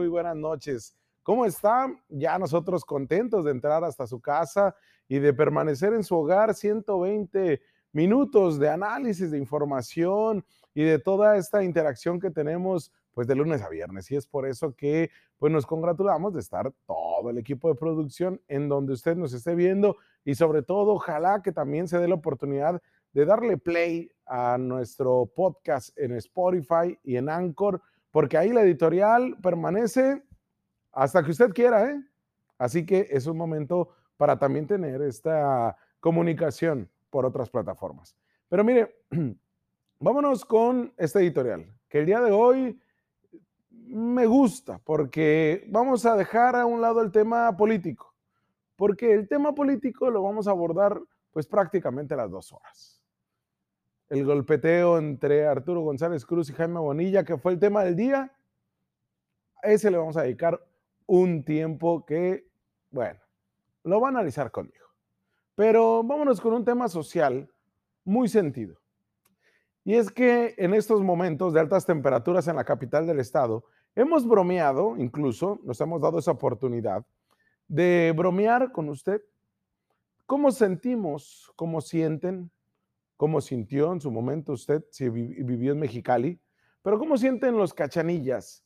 muy buenas noches. ¿Cómo está? Ya nosotros contentos de entrar hasta su casa y de permanecer en su hogar 120 minutos de análisis, de información y de toda esta interacción que tenemos pues de lunes a viernes. Y es por eso que pues nos congratulamos de estar todo el equipo de producción en donde usted nos esté viendo y sobre todo ojalá que también se dé la oportunidad de darle play a nuestro podcast en Spotify y en Anchor, porque ahí la editorial permanece hasta que usted quiera, ¿eh? Así que es un momento para también tener esta comunicación por otras plataformas. Pero mire, vámonos con este editorial, que el día de hoy me gusta porque vamos a dejar a un lado el tema político, porque el tema político lo vamos a abordar pues prácticamente las dos horas. El golpeteo entre Arturo González Cruz y Jaime Bonilla, que fue el tema del día, a ese le vamos a dedicar un tiempo que, bueno, lo va a analizar conmigo. Pero vámonos con un tema social muy sentido. Y es que en estos momentos de altas temperaturas en la capital del estado, hemos bromeado, incluso nos hemos dado esa oportunidad de bromear con usted. ¿Cómo sentimos, cómo sienten, cómo sintió en su momento usted si vivió en Mexicali? Pero ¿cómo sienten los cachanillas?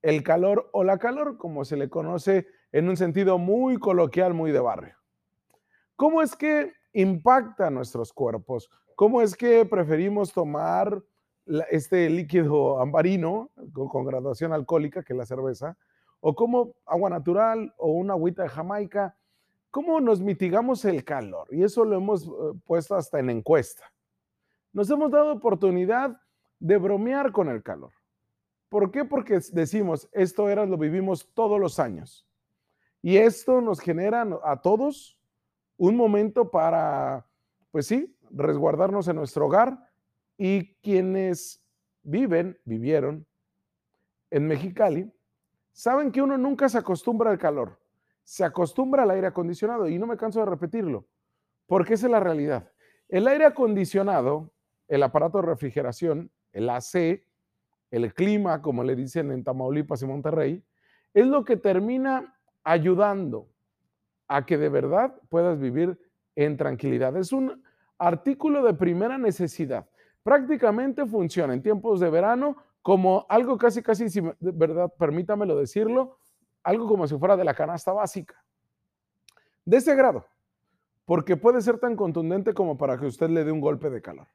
El calor o la calor, como se le conoce en un sentido muy coloquial, muy de barrio. ¿Cómo es que impacta nuestros cuerpos? ¿Cómo es que preferimos tomar este líquido ambarino con, graduación alcohólica, que la cerveza, o como agua natural o una agüita de Jamaica? ¿Cómo nos mitigamos el calor? Y eso lo hemos eh, puesto hasta en encuesta. Nos hemos dado oportunidad de bromear con el calor. ¿Por qué? Porque decimos, esto era, lo vivimos todos los años. Y esto nos genera a todos un momento para, pues sí, resguardarnos en nuestro hogar y quienes viven, vivieron en Mexicali, saben que uno nunca se acostumbra al calor, se acostumbra al aire acondicionado y no me canso de repetirlo, porque esa es la realidad. El aire acondicionado, el aparato de refrigeración, el AC, el clima, como le dicen en Tamaulipas y Monterrey, es lo que termina ayudando a que de verdad puedas vivir en tranquilidad. Es un artículo de primera necesidad. Prácticamente funciona en tiempos de verano como algo casi, casi, si de verdad, permítamelo decirlo, algo como si fuera de la canasta básica. De ese grado, porque puede ser tan contundente como para que usted le dé un golpe de calor.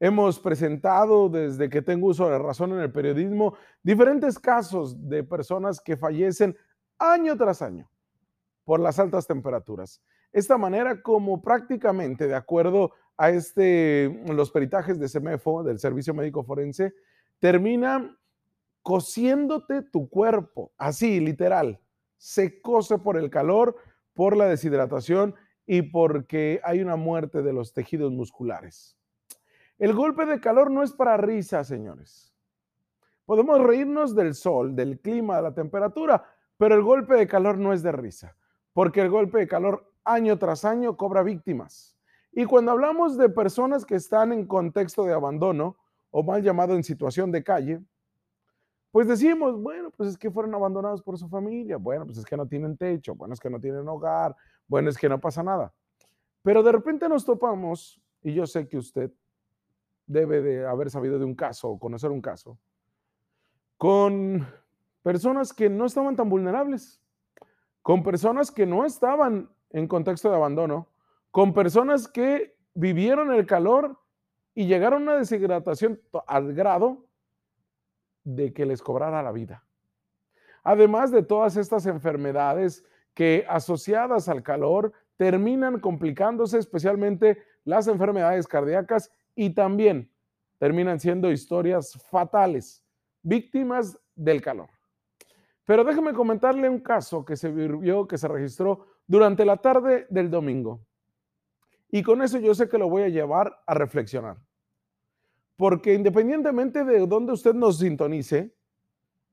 Hemos presentado desde que tengo uso de razón en el periodismo diferentes casos de personas que fallecen año tras año por las altas temperaturas. Esta manera como prácticamente, de acuerdo a este, los peritajes de CEMEFO, del Servicio Médico Forense, termina cociéndote tu cuerpo, así, literal. Se cose por el calor, por la deshidratación y porque hay una muerte de los tejidos musculares. El golpe de calor no es para risa, señores. Podemos reírnos del sol, del clima, de la temperatura, pero el golpe de calor no es de risa porque el golpe de calor año tras año cobra víctimas. Y cuando hablamos de personas que están en contexto de abandono o mal llamado en situación de calle, pues decimos, bueno, pues es que fueron abandonados por su familia, bueno, pues es que no tienen techo, bueno, es que no tienen hogar, bueno, es que no pasa nada. Pero de repente nos topamos, y yo sé que usted debe de haber sabido de un caso o conocer un caso, con personas que no estaban tan vulnerables con personas que no estaban en contexto de abandono, con personas que vivieron el calor y llegaron a una deshidratación al grado de que les cobrara la vida. Además de todas estas enfermedades que asociadas al calor terminan complicándose, especialmente las enfermedades cardíacas y también terminan siendo historias fatales, víctimas del calor. Pero déjeme comentarle un caso que se vivió, que se registró durante la tarde del domingo. Y con eso yo sé que lo voy a llevar a reflexionar. Porque independientemente de dónde usted nos sintonice,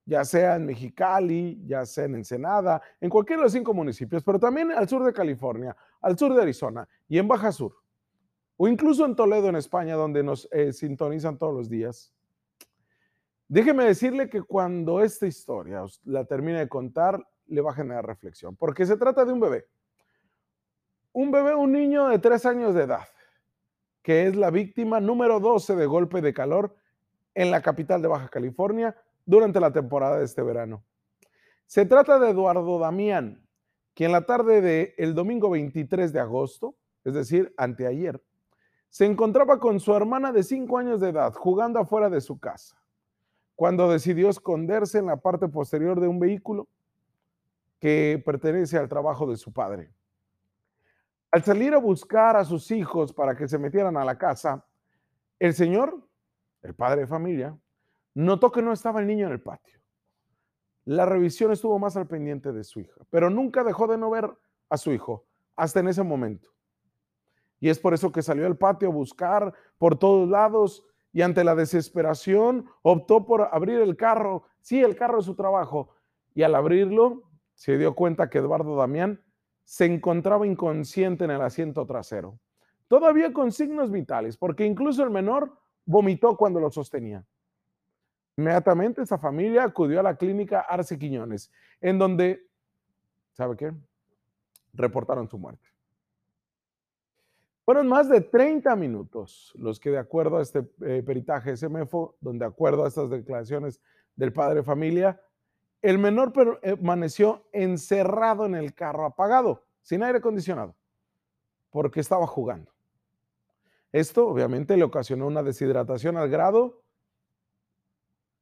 ya sea en Mexicali, ya sea en Ensenada, en cualquiera de los cinco municipios, pero también al sur de California, al sur de Arizona y en Baja Sur, o incluso en Toledo, en España, donde nos eh, sintonizan todos los días, Déjeme decirle que cuando esta historia la termine de contar, le va a generar reflexión, porque se trata de un bebé. Un bebé, un niño de tres años de edad, que es la víctima número 12 de golpe de calor en la capital de Baja California durante la temporada de este verano. Se trata de Eduardo Damián, quien la tarde del domingo 23 de agosto, es decir, anteayer, se encontraba con su hermana de 5 años de edad jugando afuera de su casa, cuando decidió esconderse en la parte posterior de un vehículo que pertenece al trabajo de su padre. Al salir a buscar a sus hijos para que se metieran a la casa, el señor, el padre de familia, notó que no estaba el niño en el patio. La revisión estuvo más al pendiente de su hija, pero nunca dejó de no ver a su hijo hasta en ese momento. Y es por eso que salió al patio a buscar por todos lados y ante la desesperación optó por abrir el carro, sí, el carro de su trabajo, y al abrirlo se dio cuenta que Eduardo Damián se encontraba inconsciente en el asiento trasero, todavía con signos vitales, porque incluso el menor vomitó cuando lo sostenía. Inmediatamente esa familia acudió a la clínica Arce Quiñones, en donde, ¿sabe qué? Reportaron su muerte. Fueron más de 30 minutos los que de acuerdo a este eh, peritaje SMFO, donde de acuerdo a estas declaraciones del padre de familia, el menor permaneció encerrado en el carro apagado, sin aire acondicionado, porque estaba jugando. Esto obviamente le ocasionó una deshidratación al grado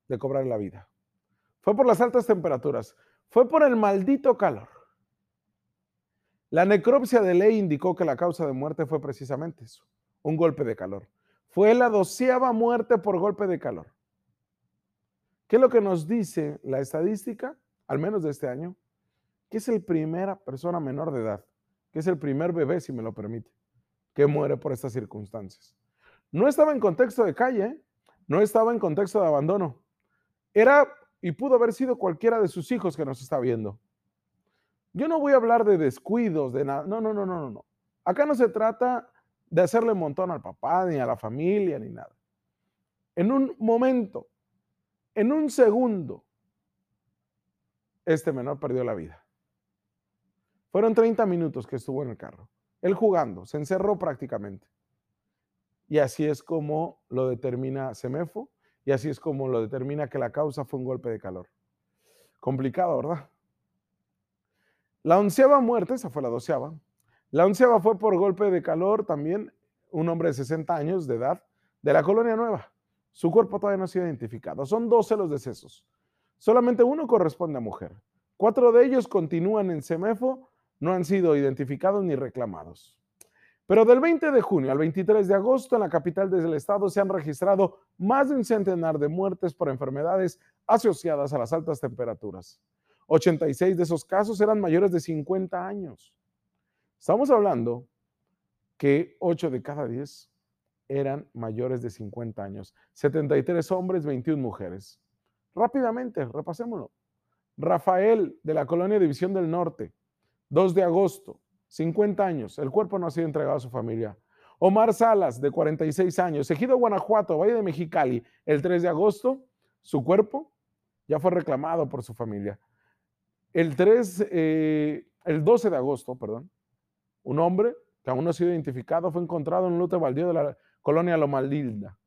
de cobrar la vida. Fue por las altas temperaturas, fue por el maldito calor. La necropsia de ley indicó que la causa de muerte fue precisamente eso, un golpe de calor. Fue la doceava muerte por golpe de calor. ¿Qué es lo que nos dice la estadística, al menos de este año? Que es el primera persona menor de edad, que es el primer bebé, si me lo permite, que muere por estas circunstancias. No estaba en contexto de calle, no estaba en contexto de abandono. Era y pudo haber sido cualquiera de sus hijos que nos está viendo. Yo no voy a hablar de descuidos, de nada. No, no, no, no, no. Acá no se trata de hacerle un montón al papá, ni a la familia, ni nada. En un momento, en un segundo, este menor perdió la vida. Fueron 30 minutos que estuvo en el carro. Él jugando, se encerró prácticamente. Y así es como lo determina Semefo y así es como lo determina que la causa fue un golpe de calor. Complicado, ¿verdad? La onceava muerte, esa fue la doceava. La onceava fue por golpe de calor también, un hombre de 60 años de edad, de la colonia nueva. Su cuerpo todavía no ha sido identificado. Son 12 los decesos. Solamente uno corresponde a mujer. Cuatro de ellos continúan en Semefo, no han sido identificados ni reclamados. Pero del 20 de junio al 23 de agosto en la capital del estado se han registrado más de un centenar de muertes por enfermedades asociadas a las altas temperaturas. 86 de esos casos eran mayores de 50 años. Estamos hablando que 8 de cada 10 eran mayores de 50 años. 73 hombres, 21 mujeres. Rápidamente, repasémoslo. Rafael de la colonia División del Norte, 2 de agosto, 50 años, el cuerpo no ha sido entregado a su familia. Omar Salas, de 46 años, Ejido Guanajuato, Valle de Mexicali, el 3 de agosto, su cuerpo ya fue reclamado por su familia. El 3, eh, el 12 de agosto, perdón, un hombre que aún no ha sido identificado fue encontrado en un lote baldío de la colonia Lomaldilda.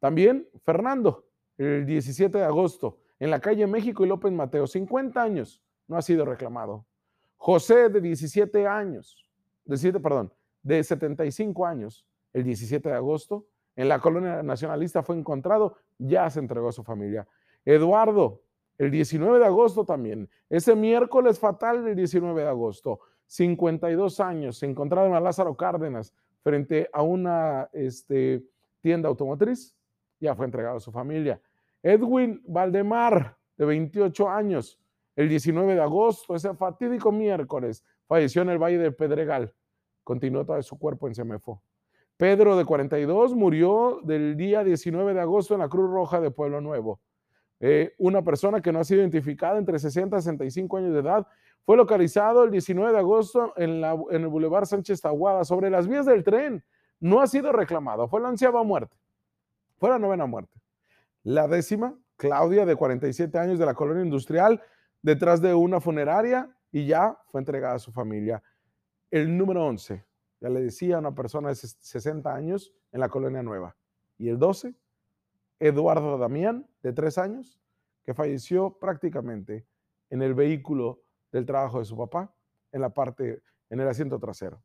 También Fernando, el 17 de agosto, en la calle México y López Mateo, 50 años, no ha sido reclamado. José, de 17 años, de perdón, de 75 años, el 17 de agosto, en la colonia nacionalista fue encontrado, ya se entregó a su familia. Eduardo, el 19 de agosto también, ese miércoles fatal del 19 de agosto, 52 años, se encontraron a Lázaro Cárdenas frente a una este, tienda automotriz, ya fue entregado a su familia. Edwin Valdemar, de 28 años, el 19 de agosto, ese fatídico miércoles, falleció en el Valle del Pedregal. Continuó todo su cuerpo en Semefo. Pedro, de 42, murió del día 19 de agosto en la Cruz Roja de Pueblo Nuevo. Eh, una persona que no ha sido identificada entre 60 y 65 años de edad fue localizado el 19 de agosto en, en el Boulevard Sánchez Tahuada, sobre las vías del tren. No ha sido reclamado. Fue la onceava muerte. Fue la novena muerte. La décima Claudia, de 47 años, de la colonia industrial, detrás de una funeraria y ya fue entregada a su familia. El número 11, ya le decía, una persona de 60 años en la colonia nueva. Y el 12, Eduardo Damián, de 3 años, que falleció prácticamente en el vehículo del trabajo de su papá, en la parte, en el asiento trasero.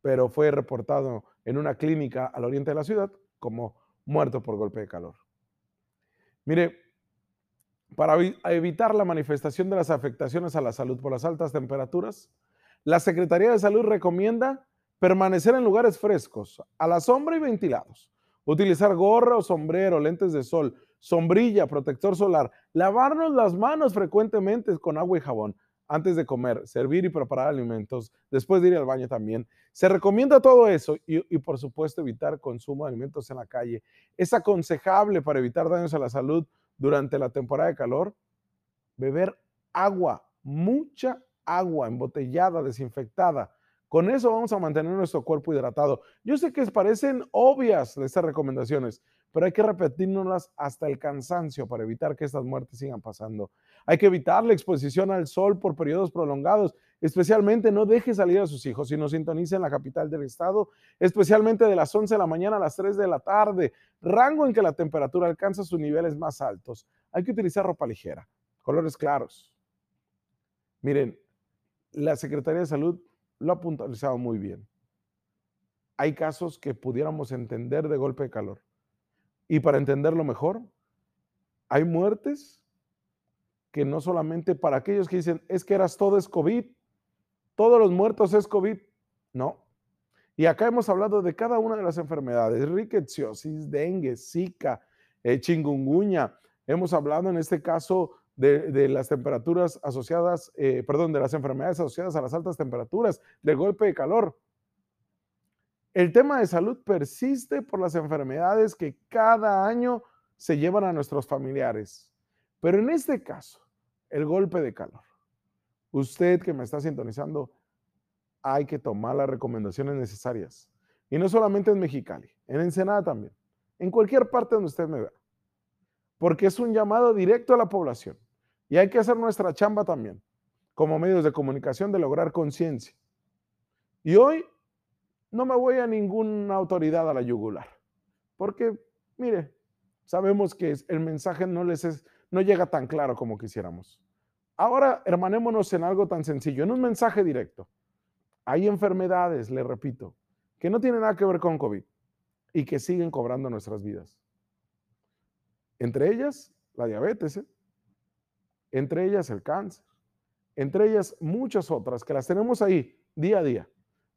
Pero fue reportado en una clínica al oriente de la ciudad como muerto por golpe de calor. Mire, para evitar la manifestación de las afectaciones a la salud por las altas temperaturas, la Secretaría de Salud recomienda permanecer en lugares frescos, a la sombra y ventilados, utilizar gorra o sombrero, lentes de sol, sombrilla, protector solar, lavarnos las manos frecuentemente con agua y jabón antes de comer, servir y preparar alimentos, después de ir al baño también. Se recomienda todo eso y, y, por supuesto evitar consumo de alimentos en la calle. Es aconsejable para evitar daños a la salud durante la temporada de calor, beber agua, mucha agua embotellada, desinfectada. Con eso vamos a mantener nuestro cuerpo hidratado. Yo sé que parecen obvias estas recomendaciones, pero hay que repetirnoslas hasta el cansancio para evitar que estas muertes sigan pasando. Hay que evitar la exposición al sol por periodos prolongados, especialmente no deje salir a sus hijos si no sintoniza en la capital del estado, especialmente de las 11 de la mañana a las 3 de la tarde, rango en que la temperatura alcanza sus niveles más altos. Hay que utilizar ropa ligera, colores claros. Miren, la Secretaría de Salud lo ha puntualizado muy bien. Hay casos que pudiéramos entender de golpe de calor. Y para entenderlo mejor, hay muertes que no solamente para aquellos que dicen, es que eras todo es COVID, todos los muertos es COVID. No. Y acá hemos hablado de cada una de las enfermedades, rickettsiosis, dengue, zika, eh, chingunguña. Hemos hablado en este caso de, las temperaturas asociadas, eh, perdón, de las enfermedades asociadas a las altas temperaturas, de golpe de calor. El tema de salud persiste por las enfermedades que cada año se llevan a nuestros familiares. Pero en este caso, el golpe de calor. Usted que me está sintonizando, hay que tomar las recomendaciones necesarias. Y no solamente en Mexicali, en Ensenada también, en cualquier parte donde usted me vea. Porque es un llamado directo a la población. Y hay que hacer nuestra chamba también, como medios de comunicación, de lograr conciencia. Y hoy no me voy a ninguna autoridad a la yugular, porque, mire, sabemos que el mensaje no, les es, no llega tan claro como quisiéramos. Ahora, hermanémonos en algo tan sencillo, en un mensaje directo. Hay enfermedades, le repito, que no tienen nada que ver con COVID y que siguen cobrando nuestras vidas. Entre ellas, la diabetes. ¿eh? Entre ellas el cáncer, entre ellas muchas otras que las tenemos ahí día a día,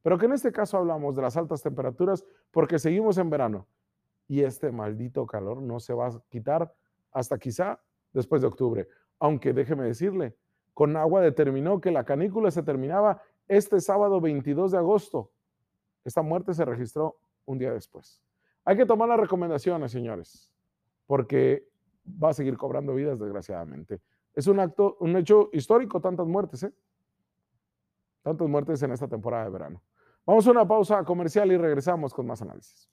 pero que en este caso hablamos de las altas temperaturas porque seguimos en verano y este maldito calor no se va a quitar hasta quizá después de octubre, aunque déjeme decirle, con agua determinó que la canícula se terminaba este sábado 22 de agosto. Esta muerte se registró un día después. Hay que tomar las recomendaciones, señores, porque va a seguir cobrando vidas, desgraciadamente. Es un acto, un hecho histórico, tantas muertes, ¿eh? Tantas muertes en esta temporada de verano. Vamos a una pausa comercial y regresamos con más análisis.